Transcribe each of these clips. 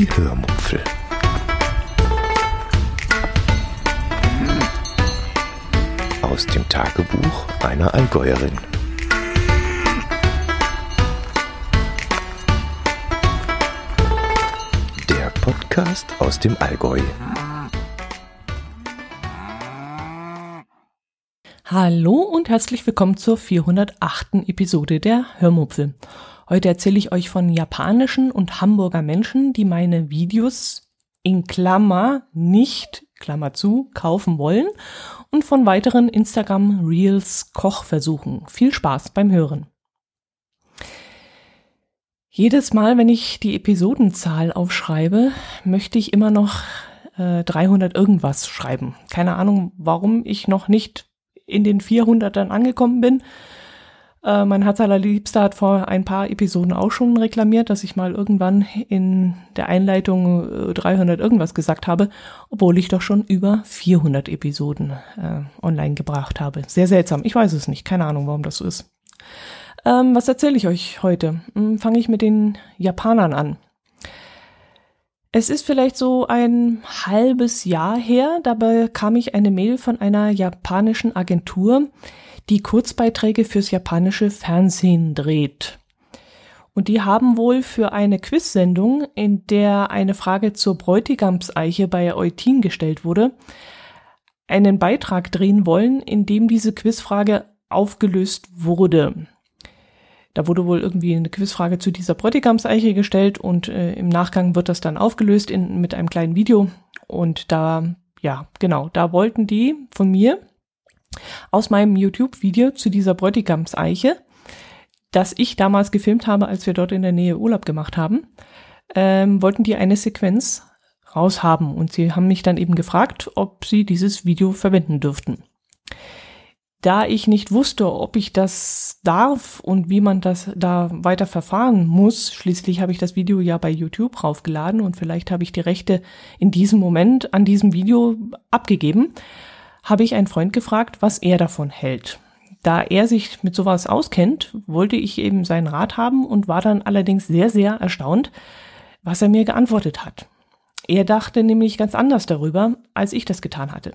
Die Hörmupfel. Aus dem Tagebuch einer Allgäuerin. Der Podcast aus dem Allgäu. Hallo und herzlich willkommen zur 408. Episode der Hörmupfel. Heute erzähle ich euch von japanischen und Hamburger Menschen, die meine Videos in Klammer nicht, Klammer zu, kaufen wollen und von weiteren Instagram Reels Kochversuchen. Viel Spaß beim Hören. Jedes Mal, wenn ich die Episodenzahl aufschreibe, möchte ich immer noch äh, 300 irgendwas schreiben. Keine Ahnung, warum ich noch nicht in den 400ern angekommen bin. Äh, mein Herz allerliebster hat vor ein paar Episoden auch schon reklamiert, dass ich mal irgendwann in der Einleitung 300 äh, irgendwas gesagt habe, obwohl ich doch schon über 400 Episoden äh, online gebracht habe. Sehr seltsam. Ich weiß es nicht. Keine Ahnung, warum das so ist. Ähm, was erzähle ich euch heute? Hm, Fange ich mit den Japanern an. Es ist vielleicht so ein halbes Jahr her, da bekam ich eine Mail von einer japanischen Agentur, die Kurzbeiträge fürs japanische Fernsehen dreht. Und die haben wohl für eine Quiz-Sendung, in der eine Frage zur Bräutigamseiche bei Eutin gestellt wurde, einen Beitrag drehen wollen, in dem diese Quizfrage aufgelöst wurde. Da wurde wohl irgendwie eine Quizfrage zu dieser Bräutigamseiche gestellt und äh, im Nachgang wird das dann aufgelöst in, mit einem kleinen Video. Und da, ja, genau, da wollten die von mir aus meinem YouTube-Video zu dieser Bräutigamseiche, das ich damals gefilmt habe, als wir dort in der Nähe Urlaub gemacht haben, ähm, wollten die eine Sequenz raushaben und sie haben mich dann eben gefragt, ob sie dieses Video verwenden dürften. Da ich nicht wusste, ob ich das darf und wie man das da weiter verfahren muss, schließlich habe ich das Video ja bei YouTube raufgeladen und vielleicht habe ich die Rechte in diesem Moment an diesem Video abgegeben, habe ich einen Freund gefragt, was er davon hält. Da er sich mit sowas auskennt, wollte ich eben seinen Rat haben und war dann allerdings sehr, sehr erstaunt, was er mir geantwortet hat. Er dachte nämlich ganz anders darüber, als ich das getan hatte.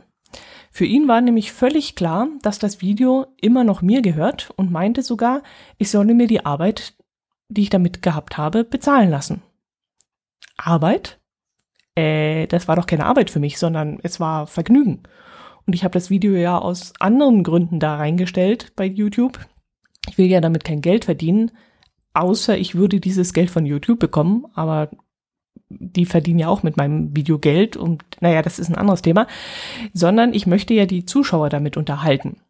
Für ihn war nämlich völlig klar, dass das Video immer noch mir gehört und meinte sogar, ich solle mir die Arbeit, die ich damit gehabt habe, bezahlen lassen. Arbeit? Äh, das war doch keine Arbeit für mich, sondern es war Vergnügen. Und ich habe das Video ja aus anderen Gründen da reingestellt bei YouTube. Ich will ja damit kein Geld verdienen, außer ich würde dieses Geld von YouTube bekommen, aber die verdienen ja auch mit meinem Video Geld und naja, das ist ein anderes Thema, sondern ich möchte ja die Zuschauer damit unterhalten.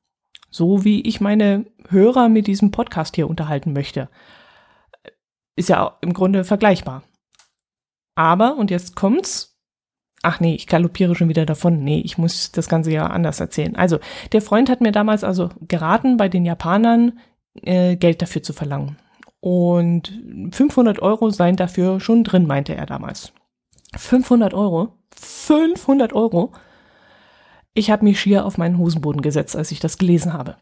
So wie ich meine Hörer mit diesem Podcast hier unterhalten möchte. Ist ja im Grunde vergleichbar. Aber, und jetzt kommt's, Ach nee, ich galoppiere schon wieder davon. Nee, ich muss das Ganze ja anders erzählen. Also, der Freund hat mir damals also geraten, bei den Japanern äh, Geld dafür zu verlangen. Und 500 Euro seien dafür schon drin, meinte er damals. 500 Euro? 500 Euro? Ich habe mich schier auf meinen Hosenboden gesetzt, als ich das gelesen habe.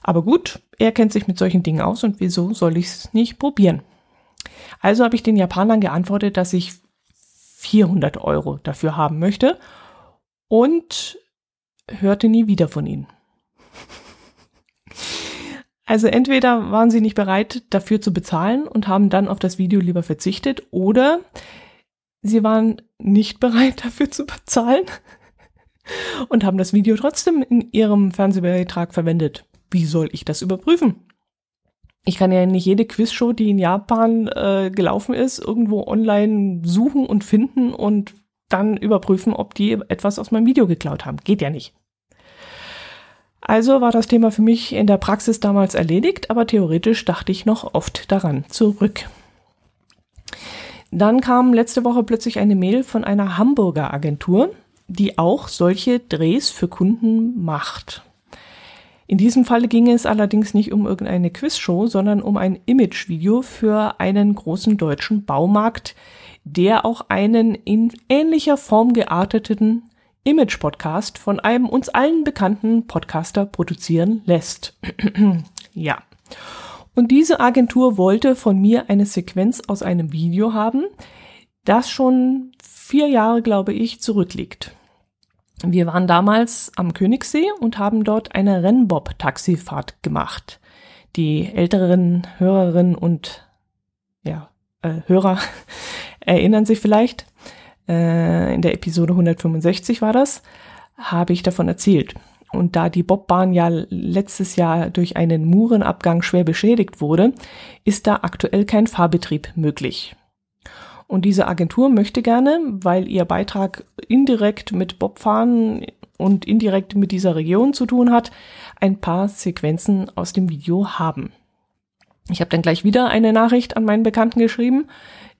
Aber gut, er kennt sich mit solchen Dingen aus und wieso soll ich es nicht probieren? Also habe ich den Japanern geantwortet, dass ich 400 Euro dafür haben möchte und hörte nie wieder von ihnen. Also entweder waren sie nicht bereit, dafür zu bezahlen und haben dann auf das Video lieber verzichtet, oder sie waren nicht bereit, dafür zu bezahlen und haben das Video trotzdem in ihrem Fernsehbeitrag verwendet. Wie soll ich das überprüfen? Ich kann ja nicht jede Quizshow, die in Japan äh, gelaufen ist, irgendwo online suchen und finden und dann überprüfen, ob die etwas aus meinem Video geklaut haben. Geht ja nicht. Also war das Thema für mich in der Praxis damals erledigt, aber theoretisch dachte ich noch oft daran zurück. Dann kam letzte Woche plötzlich eine Mail von einer Hamburger Agentur, die auch solche Drehs für Kunden macht. In diesem Falle ging es allerdings nicht um irgendeine Quizshow, sondern um ein Imagevideo für einen großen deutschen Baumarkt, der auch einen in ähnlicher Form gearteten Image-Podcast von einem uns allen bekannten Podcaster produzieren lässt. ja. Und diese Agentur wollte von mir eine Sequenz aus einem Video haben, das schon vier Jahre, glaube ich, zurückliegt. Wir waren damals am Königssee und haben dort eine Rennbob-Taxifahrt gemacht. Die älteren Hörerinnen und ja, äh, Hörer erinnern sich vielleicht, äh, in der Episode 165 war das, habe ich davon erzählt. Und da die Bobbahn ja letztes Jahr durch einen Murenabgang schwer beschädigt wurde, ist da aktuell kein Fahrbetrieb möglich. Und diese Agentur möchte gerne, weil ihr Beitrag indirekt mit Bobfahren und indirekt mit dieser Region zu tun hat, ein paar Sequenzen aus dem Video haben. Ich habe dann gleich wieder eine Nachricht an meinen Bekannten geschrieben,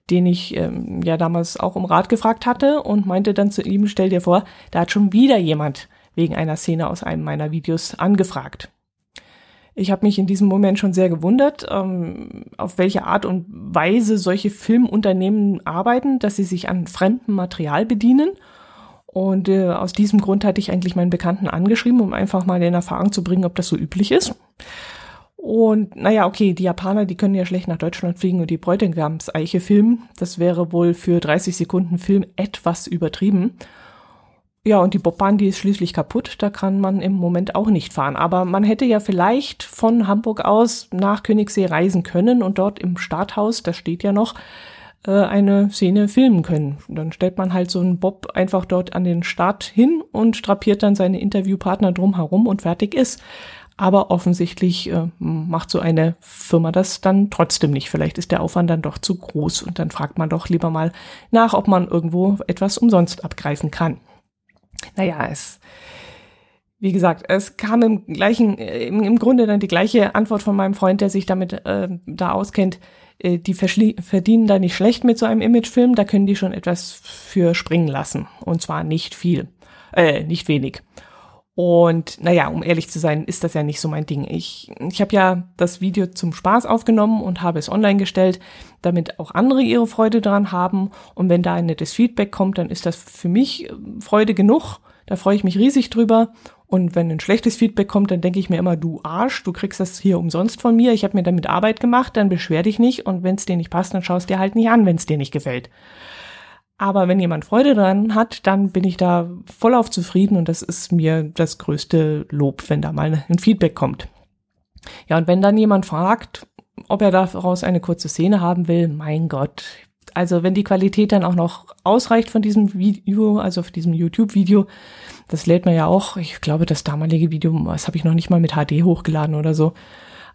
den ich ähm, ja damals auch um Rat gefragt hatte und meinte dann zu ihm, stell dir vor, da hat schon wieder jemand wegen einer Szene aus einem meiner Videos angefragt. Ich habe mich in diesem Moment schon sehr gewundert, ähm, auf welche Art und Weise solche Filmunternehmen arbeiten, dass sie sich an fremdem Material bedienen. Und äh, aus diesem Grund hatte ich eigentlich meinen Bekannten angeschrieben, um einfach mal in Erfahrung zu bringen, ob das so üblich ist. Und naja, okay, die Japaner, die können ja schlecht nach Deutschland fliegen und die Bräutigamseiche filmen. Das wäre wohl für 30 Sekunden Film etwas übertrieben. Ja, und die Bobbahn, die ist schließlich kaputt. Da kann man im Moment auch nicht fahren. Aber man hätte ja vielleicht von Hamburg aus nach Königssee reisen können und dort im Starthaus, das steht ja noch, äh, eine Szene filmen können. Dann stellt man halt so einen Bob einfach dort an den Start hin und strapiert dann seine Interviewpartner drumherum und fertig ist. Aber offensichtlich äh, macht so eine Firma das dann trotzdem nicht. Vielleicht ist der Aufwand dann doch zu groß und dann fragt man doch lieber mal nach, ob man irgendwo etwas umsonst abgreifen kann. Naja, es, wie gesagt, es kam im gleichen, im, im Grunde dann die gleiche Antwort von meinem Freund, der sich damit äh, da auskennt. Äh, die verdienen da nicht schlecht mit so einem Imagefilm, da können die schon etwas für springen lassen. Und zwar nicht viel, äh, nicht wenig. Und naja, um ehrlich zu sein, ist das ja nicht so mein Ding. Ich, ich habe ja das Video zum Spaß aufgenommen und habe es online gestellt, damit auch andere ihre Freude daran haben. Und wenn da ein nettes Feedback kommt, dann ist das für mich äh, Freude genug. Da freue ich mich riesig drüber. Und wenn ein schlechtes Feedback kommt, dann denke ich mir immer, du Arsch, du kriegst das hier umsonst von mir. Ich habe mir damit Arbeit gemacht, dann beschwer dich nicht. Und wenn es dir nicht passt, dann schaust dir halt nicht an, wenn es dir nicht gefällt. Aber wenn jemand Freude dran hat, dann bin ich da vollauf zufrieden und das ist mir das größte Lob, wenn da mal ein Feedback kommt. Ja, und wenn dann jemand fragt, ob er daraus eine kurze Szene haben will, mein Gott. Also wenn die Qualität dann auch noch ausreicht von diesem Video, also von diesem YouTube-Video, das lädt man ja auch, ich glaube, das damalige Video, das habe ich noch nicht mal mit HD hochgeladen oder so.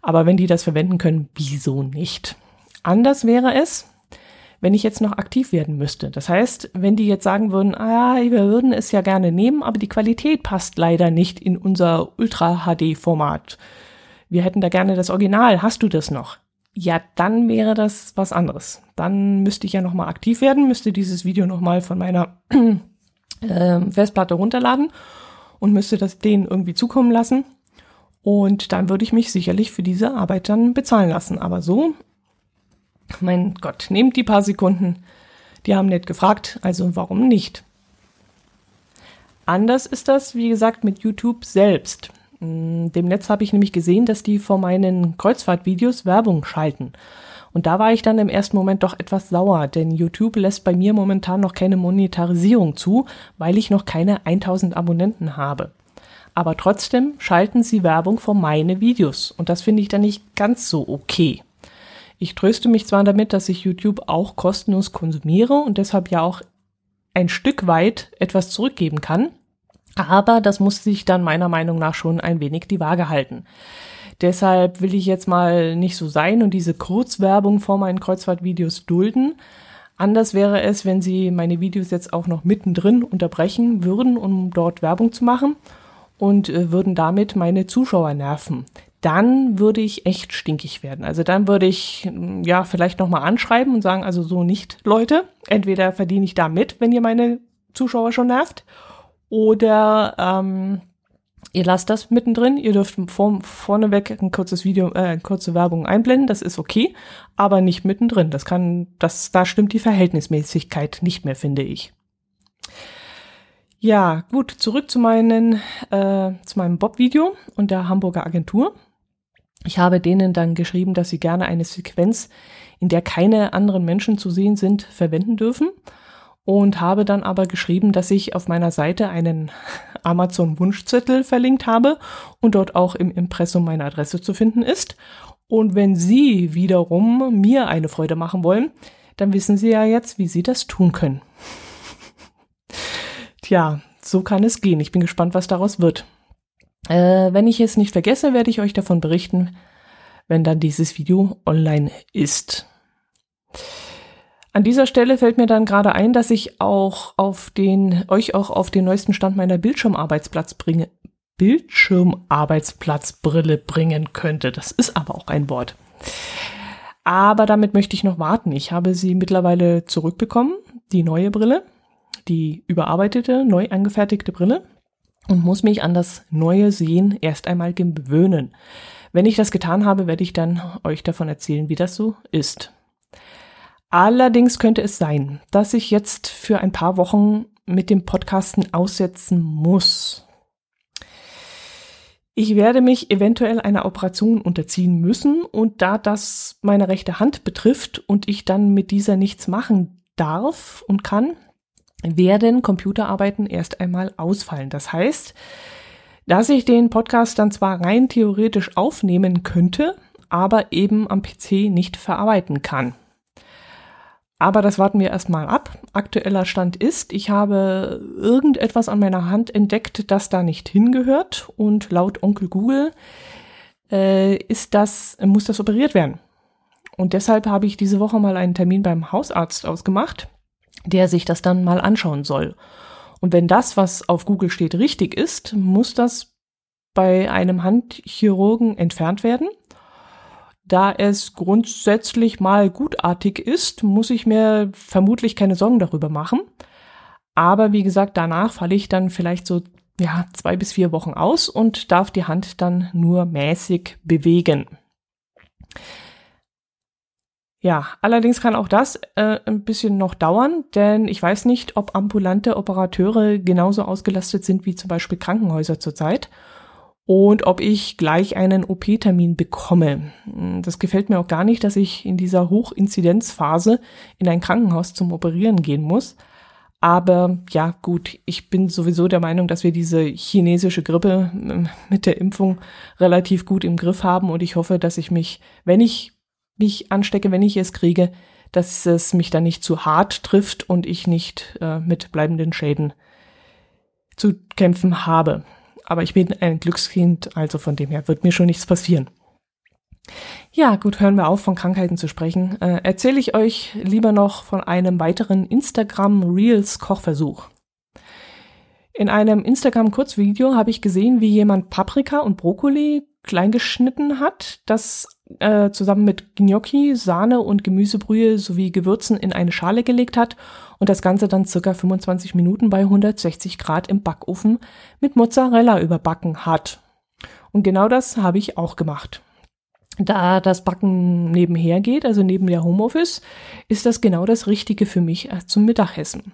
Aber wenn die das verwenden können, wieso nicht? Anders wäre es, wenn ich jetzt noch aktiv werden müsste. Das heißt, wenn die jetzt sagen würden, ah, wir würden es ja gerne nehmen, aber die Qualität passt leider nicht in unser Ultra-HD-Format. Wir hätten da gerne das Original. Hast du das noch? Ja, dann wäre das was anderes. Dann müsste ich ja nochmal aktiv werden, müsste dieses Video nochmal von meiner äh, Festplatte runterladen und müsste das denen irgendwie zukommen lassen. Und dann würde ich mich sicherlich für diese Arbeit dann bezahlen lassen. Aber so mein Gott, nehmt die paar Sekunden. Die haben nett gefragt, also warum nicht? Anders ist das, wie gesagt, mit YouTube selbst. Hm, dem Netz habe ich nämlich gesehen, dass die vor meinen Kreuzfahrtvideos Werbung schalten. Und da war ich dann im ersten Moment doch etwas sauer, denn YouTube lässt bei mir momentan noch keine Monetarisierung zu, weil ich noch keine 1000 Abonnenten habe. Aber trotzdem schalten sie Werbung vor meine Videos und das finde ich dann nicht ganz so okay. Ich tröste mich zwar damit, dass ich YouTube auch kostenlos konsumiere und deshalb ja auch ein Stück weit etwas zurückgeben kann, aber das muss sich dann meiner Meinung nach schon ein wenig die Waage halten. Deshalb will ich jetzt mal nicht so sein und diese Kurzwerbung vor meinen Kreuzfahrtvideos dulden. Anders wäre es, wenn Sie meine Videos jetzt auch noch mittendrin unterbrechen würden, um dort Werbung zu machen und äh, würden damit meine Zuschauer nerven dann würde ich echt stinkig werden. Also dann würde ich mm, ja vielleicht nochmal anschreiben und sagen, also so nicht, Leute. Entweder verdiene ich da mit, wenn ihr meine Zuschauer schon nervt, oder ähm, ihr lasst das mittendrin. Ihr dürft vor, vorneweg ein kurzes Video, äh, kurze Werbung einblenden, das ist okay, aber nicht mittendrin. Das kann, das, da stimmt die Verhältnismäßigkeit nicht mehr, finde ich. Ja, gut, zurück zu meinen, äh, zu meinem Bob-Video und der Hamburger Agentur. Ich habe denen dann geschrieben, dass sie gerne eine Sequenz, in der keine anderen Menschen zu sehen sind, verwenden dürfen und habe dann aber geschrieben, dass ich auf meiner Seite einen Amazon Wunschzettel verlinkt habe und dort auch im Impressum meine Adresse zu finden ist. Und wenn Sie wiederum mir eine Freude machen wollen, dann wissen Sie ja jetzt, wie Sie das tun können. Tja, so kann es gehen. Ich bin gespannt, was daraus wird. Äh, wenn ich es nicht vergesse, werde ich euch davon berichten, wenn dann dieses Video online ist. An dieser Stelle fällt mir dann gerade ein, dass ich auch auf den, euch auch auf den neuesten Stand meiner Bildschirmarbeitsplatz bringe, Bildschirmarbeitsplatzbrille bringen könnte. Das ist aber auch ein Wort. Aber damit möchte ich noch warten. Ich habe sie mittlerweile zurückbekommen, die neue Brille, die überarbeitete, neu angefertigte Brille und muss mich an das neue Sehen erst einmal gewöhnen. Wenn ich das getan habe, werde ich dann euch davon erzählen, wie das so ist. Allerdings könnte es sein, dass ich jetzt für ein paar Wochen mit dem Podcasten aussetzen muss. Ich werde mich eventuell einer Operation unterziehen müssen und da das meine rechte Hand betrifft und ich dann mit dieser nichts machen darf und kann, werden Computerarbeiten erst einmal ausfallen. Das heißt, dass ich den Podcast dann zwar rein theoretisch aufnehmen könnte, aber eben am PC nicht verarbeiten kann. Aber das warten wir erstmal ab. Aktueller Stand ist, ich habe irgendetwas an meiner Hand entdeckt, das da nicht hingehört und laut Onkel Google äh, ist das, muss das operiert werden. Und deshalb habe ich diese Woche mal einen Termin beim Hausarzt ausgemacht der sich das dann mal anschauen soll. Und wenn das, was auf Google steht, richtig ist, muss das bei einem Handchirurgen entfernt werden. Da es grundsätzlich mal gutartig ist, muss ich mir vermutlich keine Sorgen darüber machen. Aber wie gesagt, danach falle ich dann vielleicht so ja, zwei bis vier Wochen aus und darf die Hand dann nur mäßig bewegen. Ja, allerdings kann auch das äh, ein bisschen noch dauern, denn ich weiß nicht, ob ambulante Operateure genauso ausgelastet sind wie zum Beispiel Krankenhäuser zurzeit und ob ich gleich einen OP-Termin bekomme. Das gefällt mir auch gar nicht, dass ich in dieser Hochinzidenzphase in ein Krankenhaus zum Operieren gehen muss. Aber ja, gut, ich bin sowieso der Meinung, dass wir diese chinesische Grippe äh, mit der Impfung relativ gut im Griff haben und ich hoffe, dass ich mich, wenn ich mich anstecke, wenn ich es kriege, dass es mich dann nicht zu hart trifft und ich nicht äh, mit bleibenden Schäden zu kämpfen habe. Aber ich bin ein Glückskind, also von dem her wird mir schon nichts passieren. Ja, gut, hören wir auf, von Krankheiten zu sprechen. Äh, Erzähle ich euch lieber noch von einem weiteren Instagram Reels Kochversuch. In einem Instagram Kurzvideo habe ich gesehen, wie jemand Paprika und Brokkoli klein geschnitten hat, das äh, zusammen mit Gnocchi, Sahne und Gemüsebrühe sowie Gewürzen in eine Schale gelegt hat und das Ganze dann circa 25 Minuten bei 160 Grad im Backofen mit Mozzarella überbacken hat. Und genau das habe ich auch gemacht. Da das Backen nebenher geht, also neben der Homeoffice, ist das genau das Richtige für mich äh, zum Mittagessen.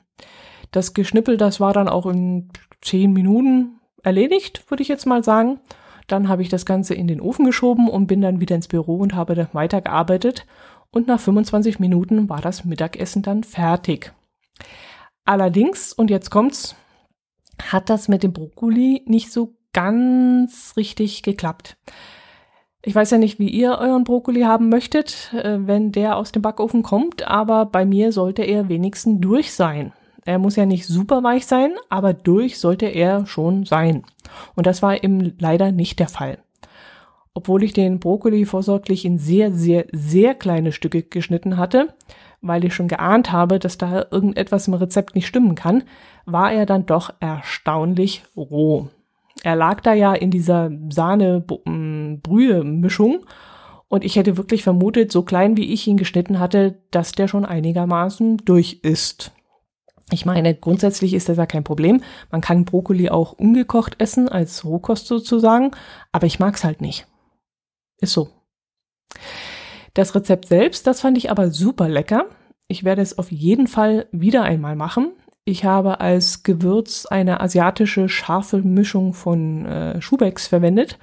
Das Geschnippel, das war dann auch in 10 Minuten erledigt, würde ich jetzt mal sagen. Dann habe ich das Ganze in den Ofen geschoben und bin dann wieder ins Büro und habe weitergearbeitet. Und nach 25 Minuten war das Mittagessen dann fertig. Allerdings, und jetzt kommt's, hat das mit dem Brokkoli nicht so ganz richtig geklappt. Ich weiß ja nicht, wie ihr euren Brokkoli haben möchtet, äh, wenn der aus dem Backofen kommt, aber bei mir sollte er wenigstens durch sein. Er muss ja nicht super weich sein, aber durch sollte er schon sein. Und das war eben leider nicht der Fall. Obwohl ich den Brokkoli vorsorglich in sehr, sehr, sehr kleine Stücke geschnitten hatte, weil ich schon geahnt habe, dass da irgendetwas im Rezept nicht stimmen kann, war er dann doch erstaunlich roh. Er lag da ja in dieser Sahne-Brühe-Mischung und ich hätte wirklich vermutet, so klein wie ich ihn geschnitten hatte, dass der schon einigermaßen durch ist. Ich meine, grundsätzlich ist das ja kein Problem. Man kann Brokkoli auch ungekocht essen, als Rohkost sozusagen, aber ich mag's halt nicht. Ist so. Das Rezept selbst, das fand ich aber super lecker. Ich werde es auf jeden Fall wieder einmal machen. Ich habe als Gewürz eine asiatische scharfe Mischung von äh, Schubecks verwendet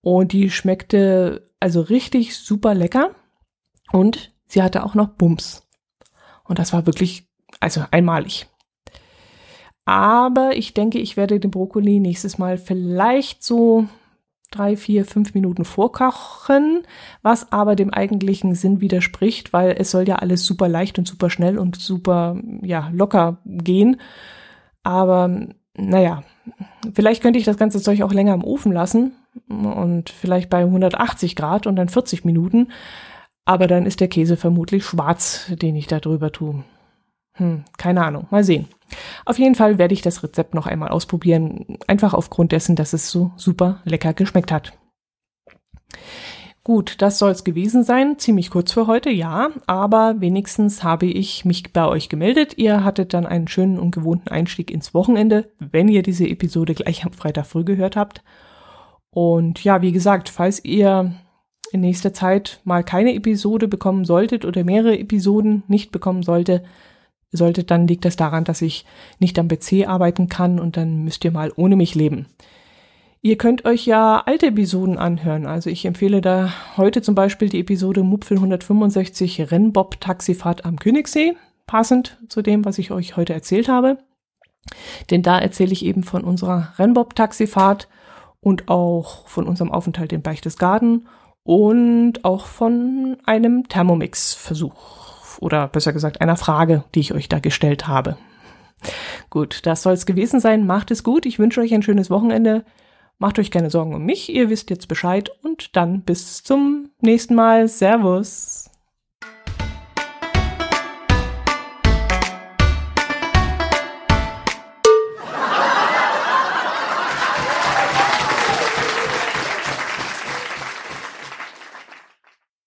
Und die schmeckte also richtig super lecker. Und sie hatte auch noch Bums. Und das war wirklich, also einmalig. Aber ich denke, ich werde den Brokkoli nächstes Mal vielleicht so drei, vier, fünf Minuten vorkochen, was aber dem eigentlichen Sinn widerspricht, weil es soll ja alles super leicht und super schnell und super, ja, locker gehen. Aber naja, vielleicht könnte ich das ganze Zeug auch länger im Ofen lassen und vielleicht bei 180 Grad und dann 40 Minuten. Aber dann ist der Käse vermutlich schwarz, den ich da drüber tue. Hm, keine Ahnung. Mal sehen. Auf jeden Fall werde ich das Rezept noch einmal ausprobieren, einfach aufgrund dessen, dass es so super lecker geschmeckt hat. Gut, das soll es gewesen sein. Ziemlich kurz für heute, ja, aber wenigstens habe ich mich bei euch gemeldet. Ihr hattet dann einen schönen und gewohnten Einstieg ins Wochenende, wenn ihr diese Episode gleich am Freitag früh gehört habt. Und ja, wie gesagt, falls ihr in nächster Zeit mal keine Episode bekommen solltet oder mehrere Episoden nicht bekommen sollte, solltet, dann liegt das daran, dass ich nicht am PC arbeiten kann und dann müsst ihr mal ohne mich leben. Ihr könnt euch ja alte Episoden anhören. Also ich empfehle da heute zum Beispiel die Episode Mupfel 165 Rennbob Taxifahrt am Königssee, passend zu dem, was ich euch heute erzählt habe. Denn da erzähle ich eben von unserer Rennbob Taxifahrt und auch von unserem Aufenthalt in Berchtesgaden und auch von einem Thermomix-Versuch oder besser gesagt einer Frage, die ich euch da gestellt habe. Gut, das soll es gewesen sein. Macht es gut. Ich wünsche euch ein schönes Wochenende. Macht euch keine Sorgen um mich. Ihr wisst jetzt Bescheid und dann bis zum nächsten Mal. Servus.